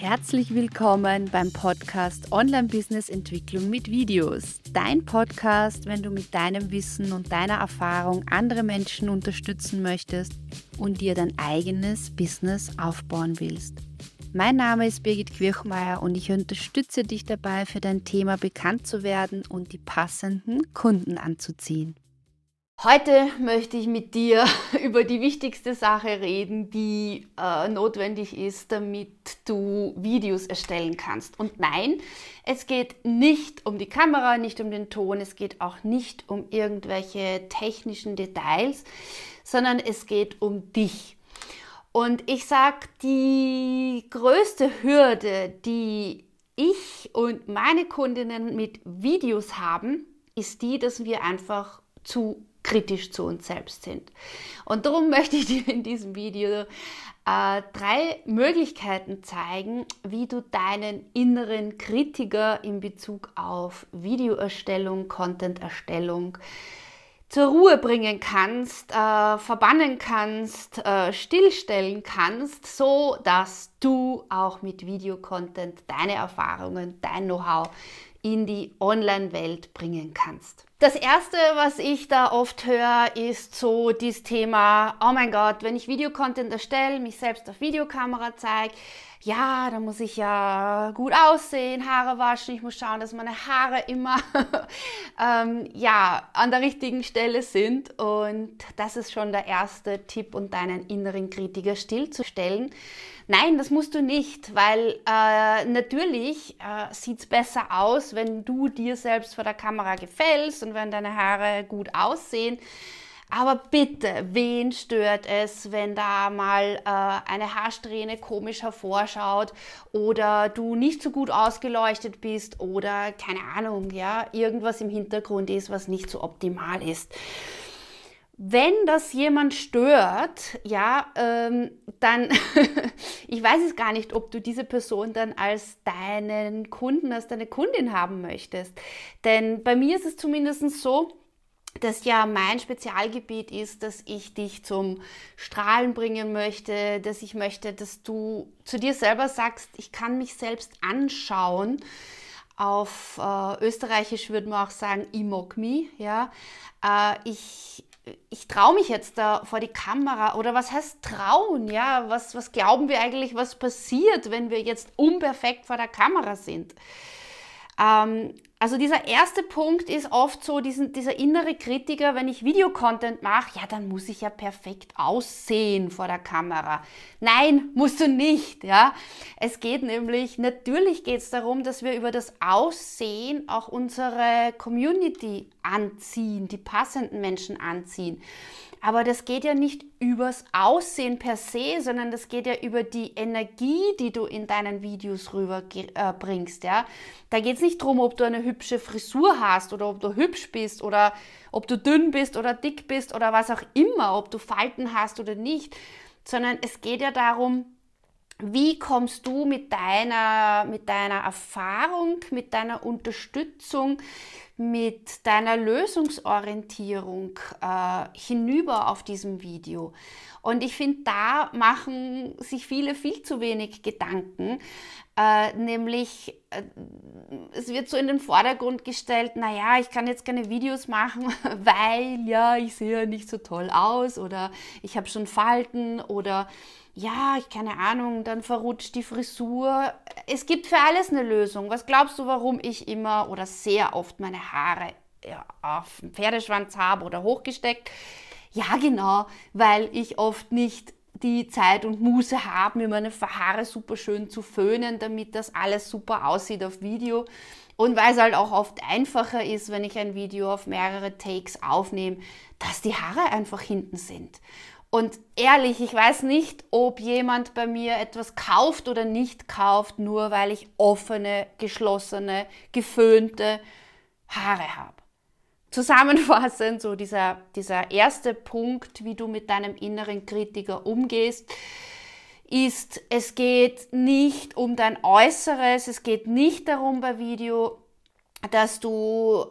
Herzlich willkommen beim Podcast Online Business Entwicklung mit Videos. Dein Podcast, wenn du mit deinem Wissen und deiner Erfahrung andere Menschen unterstützen möchtest und dir dein eigenes Business aufbauen willst. Mein Name ist Birgit Quirchmeier und ich unterstütze dich dabei, für dein Thema bekannt zu werden und die passenden Kunden anzuziehen. Heute möchte ich mit dir über die wichtigste Sache reden, die äh, notwendig ist, damit du Videos erstellen kannst. Und nein, es geht nicht um die Kamera, nicht um den Ton, es geht auch nicht um irgendwelche technischen Details, sondern es geht um dich. Und ich sage, die größte Hürde, die ich und meine Kundinnen mit Videos haben, ist die, dass wir einfach zu kritisch zu uns selbst sind. Und darum möchte ich dir in diesem Video äh, drei Möglichkeiten zeigen, wie du deinen inneren Kritiker in Bezug auf Videoerstellung, Content-Erstellung zur Ruhe bringen kannst, äh, verbannen kannst, äh, stillstellen kannst, so dass du auch mit Videocontent deine Erfahrungen, dein Know-how in die Online-Welt bringen kannst. Das erste, was ich da oft höre, ist so dieses Thema, oh mein Gott, wenn ich Videocontent erstelle, mich selbst auf Videokamera zeige, ja, da muss ich ja gut aussehen, Haare waschen, ich muss schauen, dass meine Haare immer ähm, ja, an der richtigen Stelle sind. Und das ist schon der erste Tipp, um deinen inneren Kritiker stillzustellen. Nein, das musst du nicht, weil äh, natürlich äh, sieht es besser aus, wenn du dir selbst vor der Kamera gefällst und wenn deine Haare gut aussehen. Aber bitte, wen stört es, wenn da mal äh, eine Haarsträhne komisch hervorschaut oder du nicht so gut ausgeleuchtet bist oder keine Ahnung, ja, irgendwas im Hintergrund ist, was nicht so optimal ist. Wenn das jemand stört, ja, ähm, dann, ich weiß es gar nicht, ob du diese Person dann als deinen Kunden, als deine Kundin haben möchtest. Denn bei mir ist es zumindest so, das ja mein Spezialgebiet ist, dass ich dich zum Strahlen bringen möchte, dass ich möchte, dass du zu dir selber sagst, ich kann mich selbst anschauen. Auf äh, Österreichisch würde man auch sagen, ich mag mich. Ja? Äh, ich ich traue mich jetzt da vor die Kamera oder was heißt trauen? Ja, was, was glauben wir eigentlich, was passiert, wenn wir jetzt unperfekt vor der Kamera sind? Ähm, also dieser erste Punkt ist oft so diesen, dieser innere Kritiker, wenn ich Videocontent mache, ja, dann muss ich ja perfekt aussehen vor der Kamera. Nein, musst du nicht, ja. Es geht nämlich, natürlich geht es darum, dass wir über das Aussehen auch unsere Community anziehen, die passenden Menschen anziehen. Aber das geht ja nicht übers Aussehen per se, sondern das geht ja über die Energie, die du in deinen Videos rüberbringst. Äh, ja? Da geht es nicht darum, ob du eine hübsche Frisur hast oder ob du hübsch bist oder ob du dünn bist oder dick bist oder was auch immer, ob du Falten hast oder nicht, sondern es geht ja darum, wie kommst du mit deiner, mit deiner Erfahrung, mit deiner Unterstützung, mit deiner Lösungsorientierung äh, hinüber auf diesem Video? Und ich finde, da machen sich viele viel zu wenig Gedanken. Äh, nämlich, äh, es wird so in den Vordergrund gestellt, naja, ich kann jetzt keine Videos machen, weil ja, ich sehe ja nicht so toll aus oder ich habe schon Falten oder ja, ich keine Ahnung, dann verrutscht die Frisur. Es gibt für alles eine Lösung. Was glaubst du, warum ich immer oder sehr oft meine Haare ja, auf dem Pferdeschwanz habe oder hochgesteckt? Ja, genau, weil ich oft nicht die Zeit und Muße habe, mir meine Haare super schön zu föhnen, damit das alles super aussieht auf Video. Und weil es halt auch oft einfacher ist, wenn ich ein Video auf mehrere Takes aufnehme, dass die Haare einfach hinten sind. Und ehrlich, ich weiß nicht, ob jemand bei mir etwas kauft oder nicht kauft, nur weil ich offene, geschlossene, geföhnte Haare habe. Zusammenfassend, so dieser, dieser erste Punkt, wie du mit deinem inneren Kritiker umgehst, ist, es geht nicht um dein Äußeres, es geht nicht darum bei Video, dass du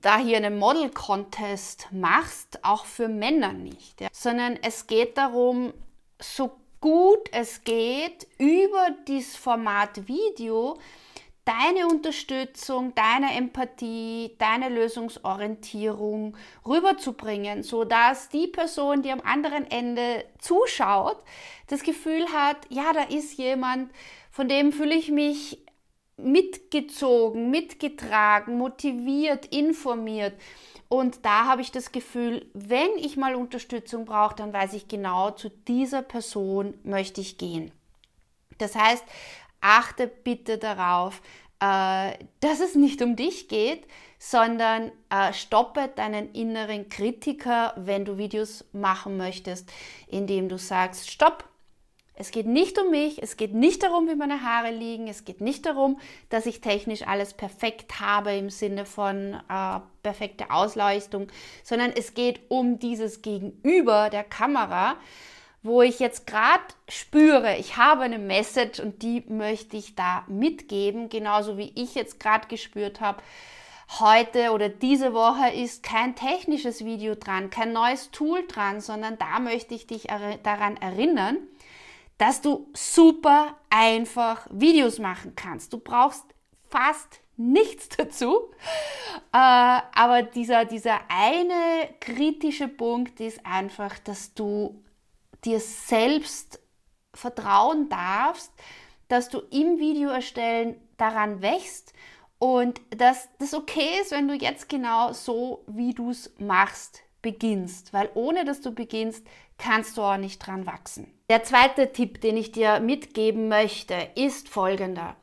da hier einen Model Contest machst, auch für Männer nicht, ja, sondern es geht darum, so gut es geht, über dieses Format Video deine Unterstützung, deine Empathie, deine Lösungsorientierung rüberzubringen, sodass die Person, die am anderen Ende zuschaut, das Gefühl hat, ja, da ist jemand, von dem fühle ich mich mitgezogen, mitgetragen, motiviert, informiert. Und da habe ich das Gefühl, wenn ich mal Unterstützung brauche, dann weiß ich genau, zu dieser Person möchte ich gehen. Das heißt, achte bitte darauf, äh, dass es nicht um dich geht, sondern äh, stoppe deinen inneren Kritiker, wenn du Videos machen möchtest, indem du sagst, stopp, es geht nicht um mich, es geht nicht darum, wie meine Haare liegen, es geht nicht darum, dass ich technisch alles perfekt habe im Sinne von äh, perfekte Ausleuchtung, sondern es geht um dieses Gegenüber der Kamera, wo ich jetzt gerade spüre, ich habe eine Message und die möchte ich da mitgeben, genauso wie ich jetzt gerade gespürt habe. Heute oder diese Woche ist kein technisches Video dran, kein neues Tool dran, sondern da möchte ich dich daran erinnern, dass du super einfach Videos machen kannst. Du brauchst fast nichts dazu. Äh, aber dieser, dieser eine kritische Punkt ist einfach, dass du dir selbst vertrauen darfst, dass du im Video erstellen daran wächst und dass das okay ist, wenn du jetzt genau so, wie du es machst, beginnst. Weil ohne dass du beginnst, kannst du auch nicht dran wachsen. Der zweite Tipp, den ich dir mitgeben möchte, ist folgender.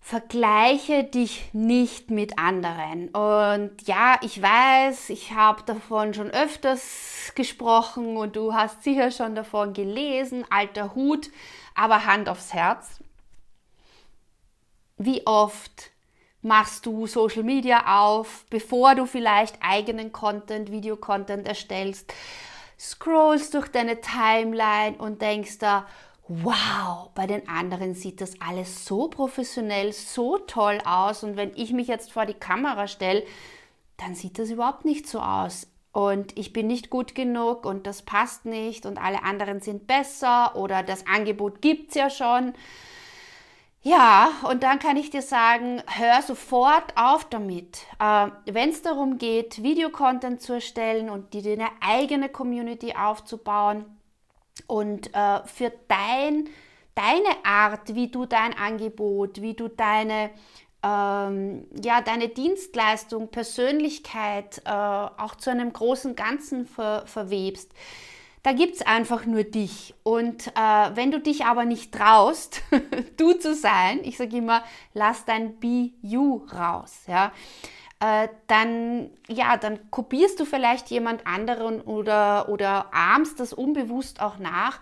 Vergleiche dich nicht mit anderen. Und ja, ich weiß, ich habe davon schon öfters gesprochen und du hast sicher schon davon gelesen, alter Hut, aber Hand aufs Herz. Wie oft machst du Social Media auf, bevor du vielleicht eigenen Content, Videocontent erstellst scrollst durch deine Timeline und denkst da, wow, bei den anderen sieht das alles so professionell, so toll aus. Und wenn ich mich jetzt vor die Kamera stelle, dann sieht das überhaupt nicht so aus. Und ich bin nicht gut genug und das passt nicht und alle anderen sind besser oder das Angebot gibt es ja schon. Ja, und dann kann ich dir sagen, hör sofort auf damit. Äh, Wenn es darum geht, Videocontent zu erstellen und dir deine eigene Community aufzubauen und äh, für dein, deine Art, wie du dein Angebot, wie du deine, ähm, ja, deine Dienstleistung, Persönlichkeit äh, auch zu einem großen Ganzen ver verwebst, da gibt es einfach nur dich. Und äh, wenn du dich aber nicht traust, du zu sein, ich sage immer, lass dein Be You raus. Ja? Äh, dann, ja, dann kopierst du vielleicht jemand anderen oder, oder ahmst das unbewusst auch nach,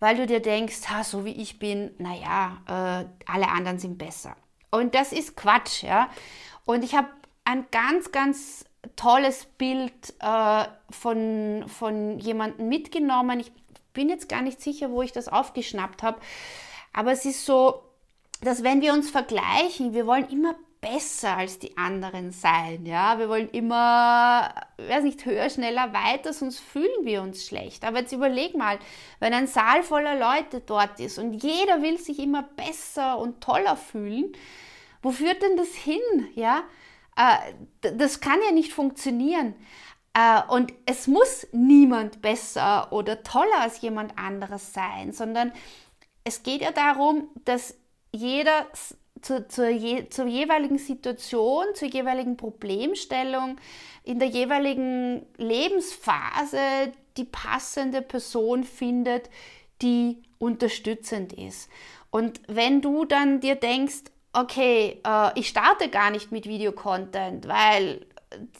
weil du dir denkst, ha, so wie ich bin, naja, äh, alle anderen sind besser. Und das ist Quatsch. Ja? Und ich habe ein ganz, ganz tolles Bild äh, von, von jemandem mitgenommen. Ich bin jetzt gar nicht sicher, wo ich das aufgeschnappt habe. Aber es ist so, dass wenn wir uns vergleichen, wir wollen immer besser als die anderen sein. Ja? Wir wollen immer, weiß nicht, höher, schneller, weiter, sonst fühlen wir uns schlecht. Aber jetzt überleg mal, wenn ein Saal voller Leute dort ist und jeder will sich immer besser und toller fühlen, wo führt denn das hin? Ja? Äh, das kann ja nicht funktionieren. Äh, und es muss niemand besser oder toller als jemand anderes sein, sondern es geht ja darum, dass jeder zu, zur, je, zur jeweiligen Situation, zur jeweiligen Problemstellung, in der jeweiligen Lebensphase die passende Person findet, die unterstützend ist. Und wenn du dann dir denkst, okay, äh, ich starte gar nicht mit Videocontent, weil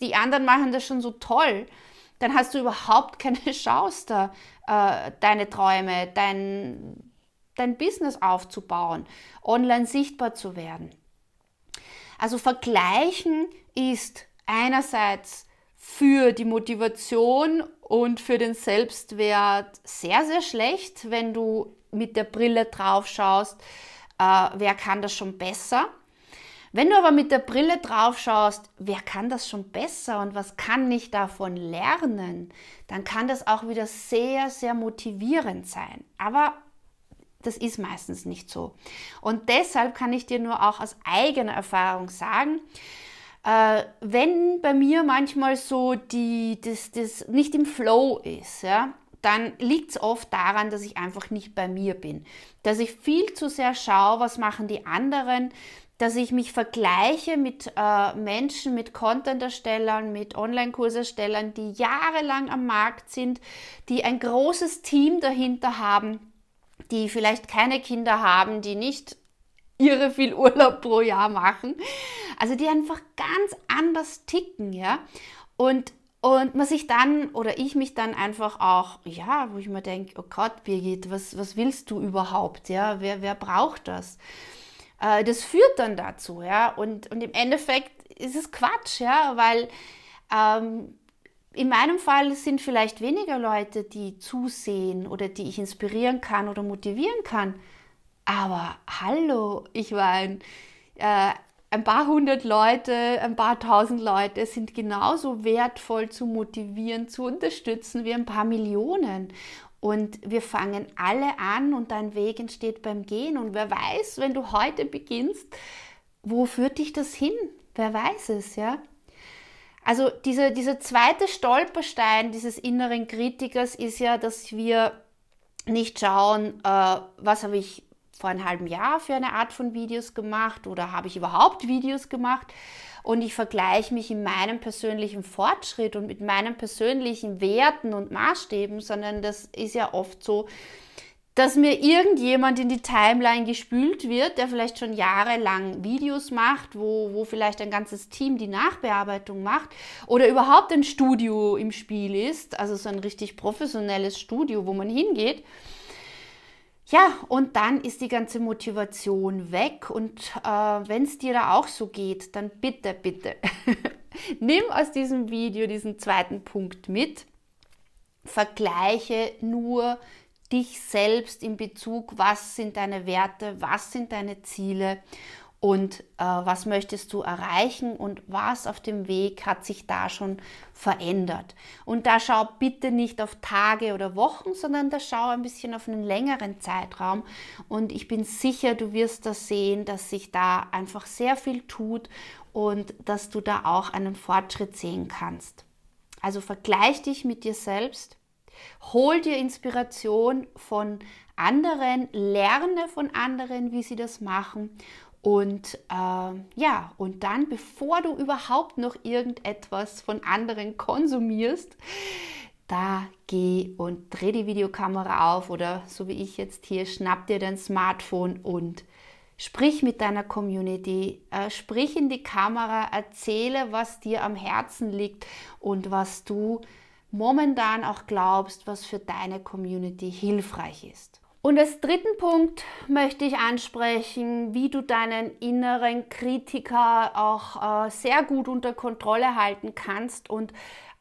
die anderen machen das schon so toll, dann hast du überhaupt keine Chance da, äh, deine Träume, dein, dein Business aufzubauen, online sichtbar zu werden. Also vergleichen ist einerseits für die Motivation und für den Selbstwert sehr, sehr schlecht, wenn du mit der Brille drauf schaust, äh, wer kann das schon besser. Wenn du aber mit der Brille drauf schaust, wer kann das schon besser und was kann ich davon lernen, dann kann das auch wieder sehr, sehr motivierend sein. Aber Das ist meistens nicht so. Und deshalb kann ich dir nur auch aus eigener Erfahrung sagen, äh, wenn bei mir manchmal so die, das, das nicht im Flow ist, ja, dann liegt es oft daran, dass ich einfach nicht bei mir bin. Dass ich viel zu sehr schaue, was machen die anderen, dass ich mich vergleiche mit äh, Menschen, mit Content-Erstellern, mit Online-Kurserstellern, die jahrelang am Markt sind, die ein großes Team dahinter haben, die vielleicht keine Kinder haben, die nicht irre viel Urlaub pro Jahr machen. Also die einfach ganz anders ticken, ja. Und, und man sich dann, oder ich mich dann einfach auch, ja, wo ich mir denke, oh Gott, Birgit, was, was willst du überhaupt, ja? Wer, wer braucht das? Äh, das führt dann dazu, ja. Und, und im Endeffekt ist es Quatsch, ja, weil ähm, in meinem Fall sind vielleicht weniger Leute, die zusehen oder die ich inspirieren kann oder motivieren kann. Aber hallo, ich meine, äh, ein paar hundert Leute, ein paar tausend Leute sind genauso wertvoll zu motivieren, zu unterstützen wie ein paar Millionen. Und wir fangen alle an und dein Weg entsteht beim Gehen. Und wer weiß, wenn du heute beginnst, wo führt dich das hin? Wer weiß es, ja? Also dieser, dieser zweite Stolperstein dieses inneren Kritikers ist ja, dass wir nicht schauen, äh, was habe ich vor einem halben Jahr für eine Art von Videos gemacht oder habe ich überhaupt Videos gemacht? Und ich vergleiche mich in meinem persönlichen Fortschritt und mit meinen persönlichen Werten und Maßstäben, sondern das ist ja oft so, dass mir irgendjemand in die Timeline gespült wird, der vielleicht schon jahrelang Videos macht, wo, wo vielleicht ein ganzes Team die Nachbearbeitung macht oder überhaupt ein Studio im Spiel ist, also so ein richtig professionelles Studio, wo man hingeht ja, und dann ist die ganze Motivation weg. Und äh, wenn es dir da auch so geht, dann bitte, bitte, nimm aus diesem Video diesen zweiten Punkt mit. Vergleiche nur dich selbst in Bezug, was sind deine Werte, was sind deine Ziele und äh, was möchtest du erreichen und was auf dem Weg hat sich da schon verändert. Und da schau bitte nicht auf Tage oder Wochen, sondern da schau ein bisschen auf einen längeren Zeitraum. Und ich bin sicher, du wirst das sehen, dass sich da einfach sehr viel tut und dass du da auch einen Fortschritt sehen kannst. Also vergleich dich mit dir selbst, hol dir Inspiration von anderen, lerne von anderen, wie sie das machen und äh, ja, und dann, bevor du überhaupt noch irgendetwas von anderen konsumierst, da geh und dreh die Videokamera auf oder so wie ich jetzt hier, schnapp dir dein Smartphone und sprich mit deiner Community, äh, sprich in die Kamera, erzähle, was dir am Herzen liegt und was du momentan auch glaubst, was für deine Community hilfreich ist. Und als dritten Punkt möchte ich ansprechen, wie du deinen inneren Kritiker auch äh, sehr gut unter Kontrolle halten kannst und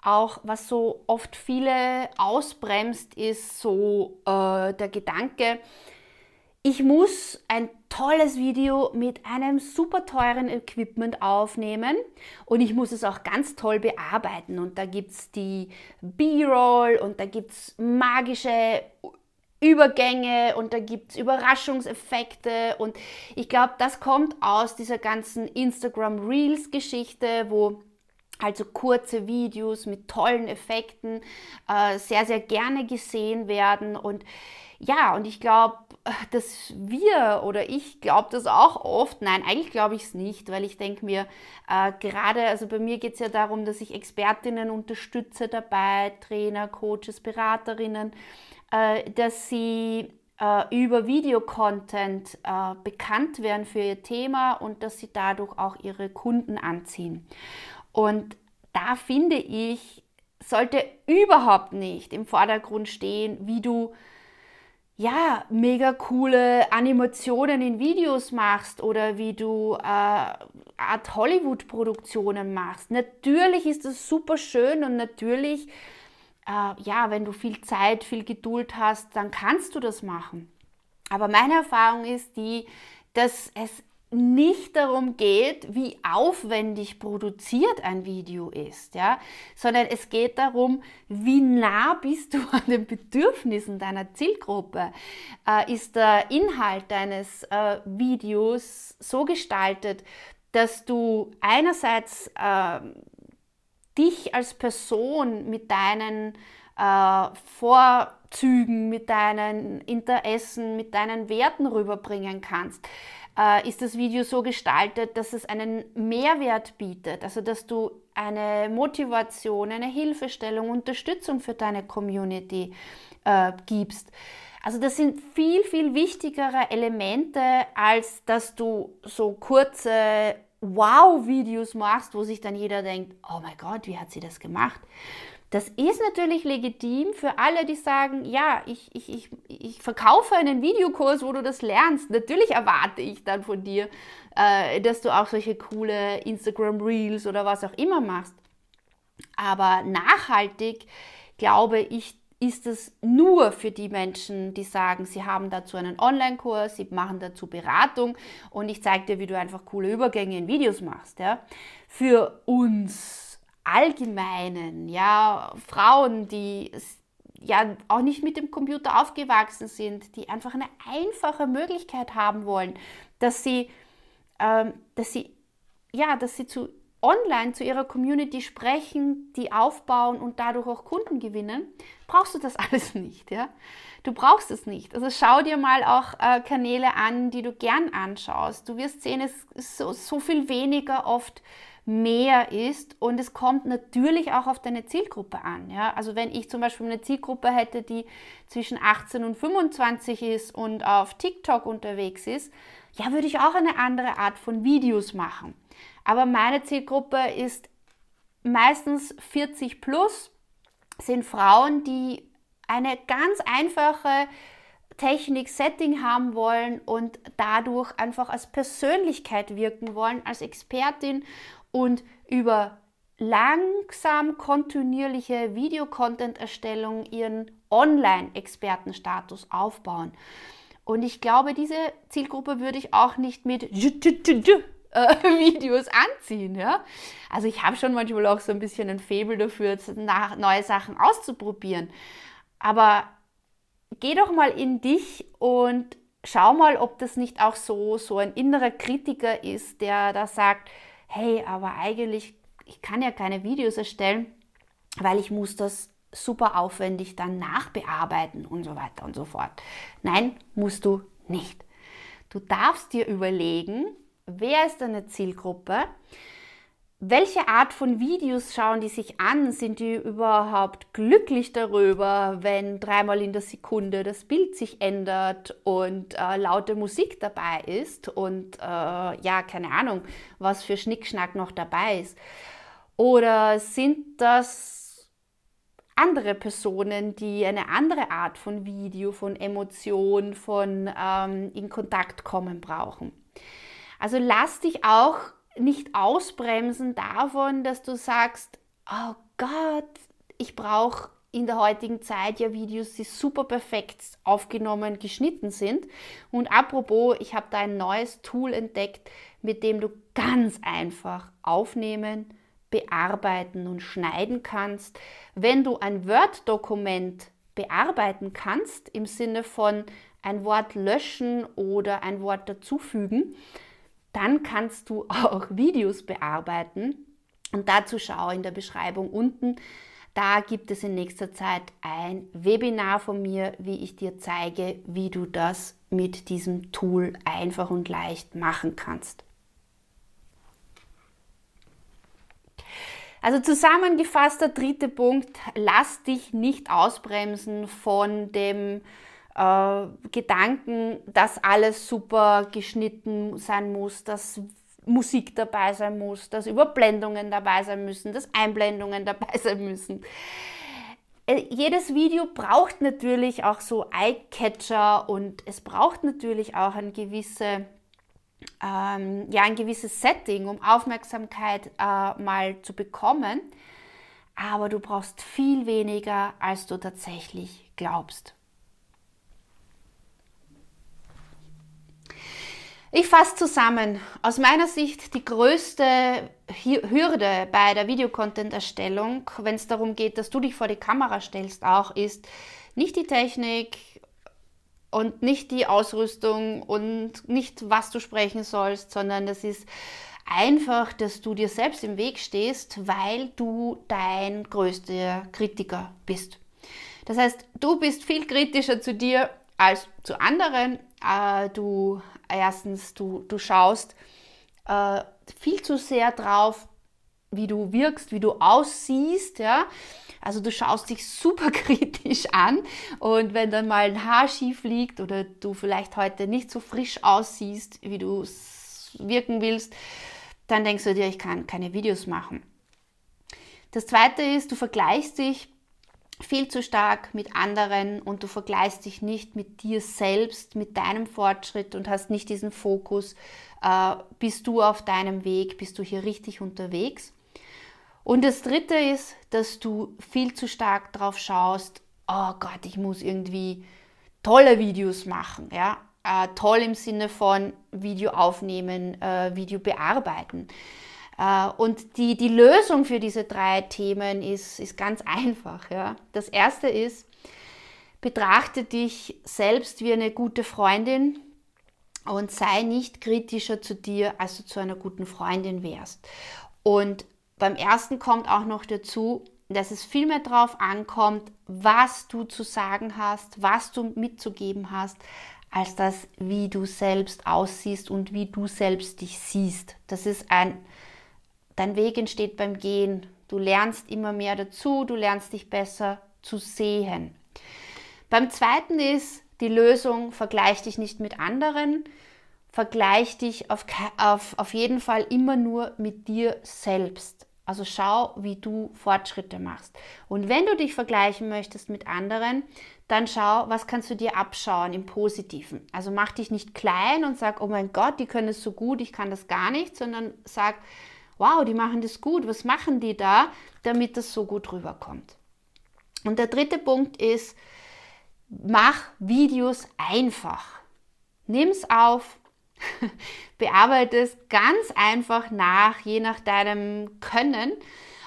auch was so oft viele ausbremst, ist so äh, der Gedanke, ich muss ein tolles Video mit einem super teuren Equipment aufnehmen und ich muss es auch ganz toll bearbeiten. Und da gibt es die B-Roll und da gibt es magische Übergänge und da gibt es Überraschungseffekte und ich glaube, das kommt aus dieser ganzen Instagram Reels Geschichte, wo also kurze Videos mit tollen Effekten äh, sehr, sehr gerne gesehen werden und ja, und ich glaube, dass wir oder ich glaube das auch oft. Nein, eigentlich glaube ich es nicht, weil ich denke mir, äh, gerade, also bei mir geht es ja darum, dass ich Expertinnen unterstütze dabei, Trainer, Coaches, Beraterinnen, äh, dass sie äh, über Videocontent äh, bekannt werden für ihr Thema und dass sie dadurch auch ihre Kunden anziehen. Und da finde ich, sollte überhaupt nicht im Vordergrund stehen, wie du ja, mega coole Animationen in Videos machst oder wie du äh, Art Hollywood-Produktionen machst. Natürlich ist das super schön und natürlich äh, ja, wenn du viel Zeit, viel Geduld hast, dann kannst du das machen. Aber meine Erfahrung ist die, dass es nicht darum geht, wie aufwendig produziert ein Video ist, ja, sondern es geht darum, wie nah bist du an den Bedürfnissen deiner Zielgruppe. Äh, ist der Inhalt deines äh, Videos so gestaltet, dass du einerseits äh, dich als Person mit deinen äh, Vorzügen, mit deinen Interessen, mit deinen Werten rüberbringen kannst äh, ist das Video so gestaltet, dass es einen Mehrwert bietet, also dass du eine Motivation, eine Hilfestellung, Unterstützung für deine Community äh, gibst. Also das sind viel, viel wichtigere Elemente, als dass du so kurze Wow-Videos machst, wo sich dann jeder denkt, oh mein Gott, wie hat sie das gemacht? Das ist natürlich legitim für alle, die sagen, ja, ich, ich, ich, ich verkaufe einen Videokurs, wo du das lernst. Natürlich erwarte ich dann von dir, äh, dass du auch solche coole Instagram Reels oder was auch immer machst. Aber nachhaltig, glaube ich, ist es nur für die Menschen, die sagen, sie haben dazu einen Online-Kurs, sie machen dazu Beratung und ich zeige dir, wie du einfach coole Übergänge in Videos machst. Ja. Für uns allgemeinen, ja, Frauen, die ja auch nicht mit dem Computer aufgewachsen sind, die einfach eine einfache Möglichkeit haben wollen, dass sie, ähm, dass sie, ja, dass sie zu online zu ihrer Community sprechen, die aufbauen und dadurch auch Kunden gewinnen, brauchst du das alles nicht, ja? Du brauchst es nicht. Also schau dir mal auch äh, Kanäle an, die du gern anschaust. Du wirst sehen, es ist so, so viel weniger oft mehr ist und es kommt natürlich auch auf deine Zielgruppe an. Ja? Also wenn ich zum Beispiel eine Zielgruppe hätte, die zwischen 18 und 25 ist und auf TikTok unterwegs ist, ja, würde ich auch eine andere Art von Videos machen. Aber meine Zielgruppe ist meistens 40 plus, sind Frauen, die eine ganz einfache Technik-Setting haben wollen und dadurch einfach als Persönlichkeit wirken wollen, als Expertin und über langsam kontinuierliche Videocontent-Erstellung ihren Online-Expertenstatus aufbauen. Und ich glaube, diese Zielgruppe würde ich auch nicht mit Videos anziehen. Ja? Also ich habe schon manchmal auch so ein bisschen ein Faible dafür, neue Sachen auszuprobieren. Aber geh doch mal in dich und schau mal, ob das nicht auch so, so ein innerer Kritiker ist, der da sagt, hey, aber eigentlich, ich kann ja keine Videos erstellen, weil ich muss das super aufwendig dann nachbearbeiten und so weiter und so fort. Nein, musst du nicht. Du darfst dir überlegen, wer ist deine Zielgruppe, welche Art von Videos schauen die sich an? Sind die überhaupt glücklich darüber, wenn dreimal in der Sekunde das Bild sich ändert und äh, laute Musik dabei ist und äh, ja, keine Ahnung, was für Schnickschnack noch dabei ist? Oder sind das andere Personen, die eine andere Art von Video, von Emotion, von ähm, in Kontakt kommen brauchen? Also lass dich auch nicht ausbremsen davon, dass du sagst, oh Gott, ich brauche in der heutigen Zeit ja Videos, die super perfekt aufgenommen, geschnitten sind. Und apropos, ich habe da ein neues Tool entdeckt, mit dem du ganz einfach aufnehmen, bearbeiten und schneiden kannst. Wenn du ein Word-Dokument bearbeiten kannst, im Sinne von ein Wort löschen oder ein Wort dazufügen, dann kannst du auch Videos bearbeiten. Und dazu schau in der Beschreibung unten. Da gibt es in nächster Zeit ein Webinar von mir, wie ich dir zeige, wie du das mit diesem Tool einfach und leicht machen kannst. Also zusammengefasst der dritte Punkt, lass dich nicht ausbremsen von dem äh, Gedanken, dass alles super geschnitten sein muss, dass Musik dabei sein muss, dass Überblendungen dabei sein müssen, dass Einblendungen dabei sein müssen. Äh, jedes Video braucht natürlich auch so Eye-Catcher und es braucht natürlich auch ein, gewisse, ähm, ja, ein gewisses Setting, um Aufmerksamkeit äh, mal zu bekommen. Aber du brauchst viel weniger, als du tatsächlich glaubst. Ich fasse zusammen. Aus meiner Sicht die größte Hürde bei der Videocontent-Erstellung, wenn es darum geht, dass du dich vor die Kamera stellst, auch ist nicht die Technik und nicht die Ausrüstung und nicht, was du sprechen sollst, sondern das ist einfach, dass du dir selbst im Weg stehst, weil du dein größter Kritiker bist. Das heißt, du bist viel kritischer zu dir als zu anderen. Äh, du erstens, du, du schaust äh, viel zu sehr drauf, wie du wirkst, wie du aussiehst, ja. Also du schaust dich super kritisch an und wenn dann mal ein Haar schief liegt oder du vielleicht heute nicht so frisch aussiehst, wie du wirken willst, dann denkst du dir, ich kann keine Videos machen. Das zweite ist, du vergleichst dich viel zu stark mit anderen und du vergleichst dich nicht mit dir selbst, mit deinem Fortschritt und hast nicht diesen Fokus, äh, bist du auf deinem Weg, bist du hier richtig unterwegs. Und das Dritte ist, dass du viel zu stark drauf schaust, oh Gott, ich muss irgendwie tolle Videos machen, ja, äh, toll im Sinne von Video aufnehmen, äh, Video bearbeiten. Äh, und die, die Lösung für diese drei Themen ist, ist ganz einfach. Ja. Das erste ist, betrachte dich selbst wie eine gute Freundin und sei nicht kritischer zu dir, als du zu einer guten Freundin wärst. Und beim ersten kommt auch noch dazu, dass es viel mehr darauf ankommt, was du zu sagen hast, was du mitzugeben hast, als das, wie du selbst aussiehst und wie du selbst dich siehst. Das ist ein Dein Weg entsteht beim Gehen. Du lernst immer mehr dazu, du lernst dich besser zu sehen. Beim zweiten ist die Lösung, vergleich dich nicht mit anderen, vergleich dich auf, auf, auf jeden Fall immer nur mit dir selbst. Also schau, wie du Fortschritte machst. Und wenn du dich vergleichen möchtest mit anderen, dann schau, was kannst du dir abschauen im Positiven. Also mach dich nicht klein und sag, oh mein Gott, die können es so gut, ich kann das gar nicht, sondern sag, wow, die machen das gut, was machen die da, damit das so gut rüberkommt. Und der dritte Punkt ist, mach Videos einfach. Nimm es auf, bearbeite es ganz einfach nach, je nach deinem Können.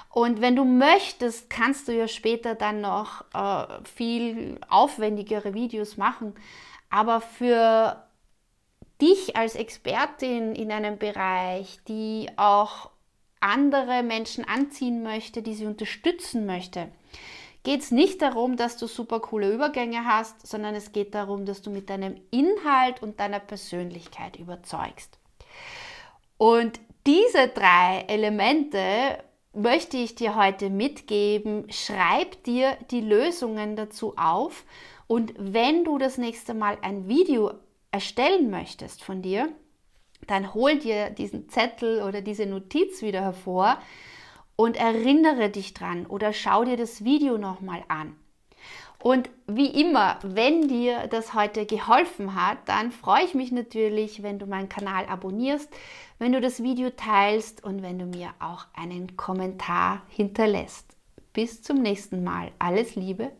Und wenn du möchtest, kannst du ja später dann noch äh, viel aufwendigere Videos machen. Aber für dich als Expertin in einem Bereich, die auch andere Menschen anziehen möchte, die sie unterstützen möchte, geht es nicht darum, dass du super coole Übergänge hast, sondern es geht darum, dass du mit deinem Inhalt und deiner Persönlichkeit überzeugst. Und diese drei Elemente möchte ich dir heute mitgeben. Schreib dir die Lösungen dazu auf und wenn du das nächste Mal ein Video erstellen möchtest von dir, dann hol dir diesen Zettel oder diese Notiz wieder hervor und erinnere dich dran oder schau dir das Video nochmal an. Und wie immer, wenn dir das heute geholfen hat, dann freue ich mich natürlich, wenn du meinen Kanal abonnierst, wenn du das Video teilst und wenn du mir auch einen Kommentar hinterlässt. Bis zum nächsten Mal. Alles Liebe,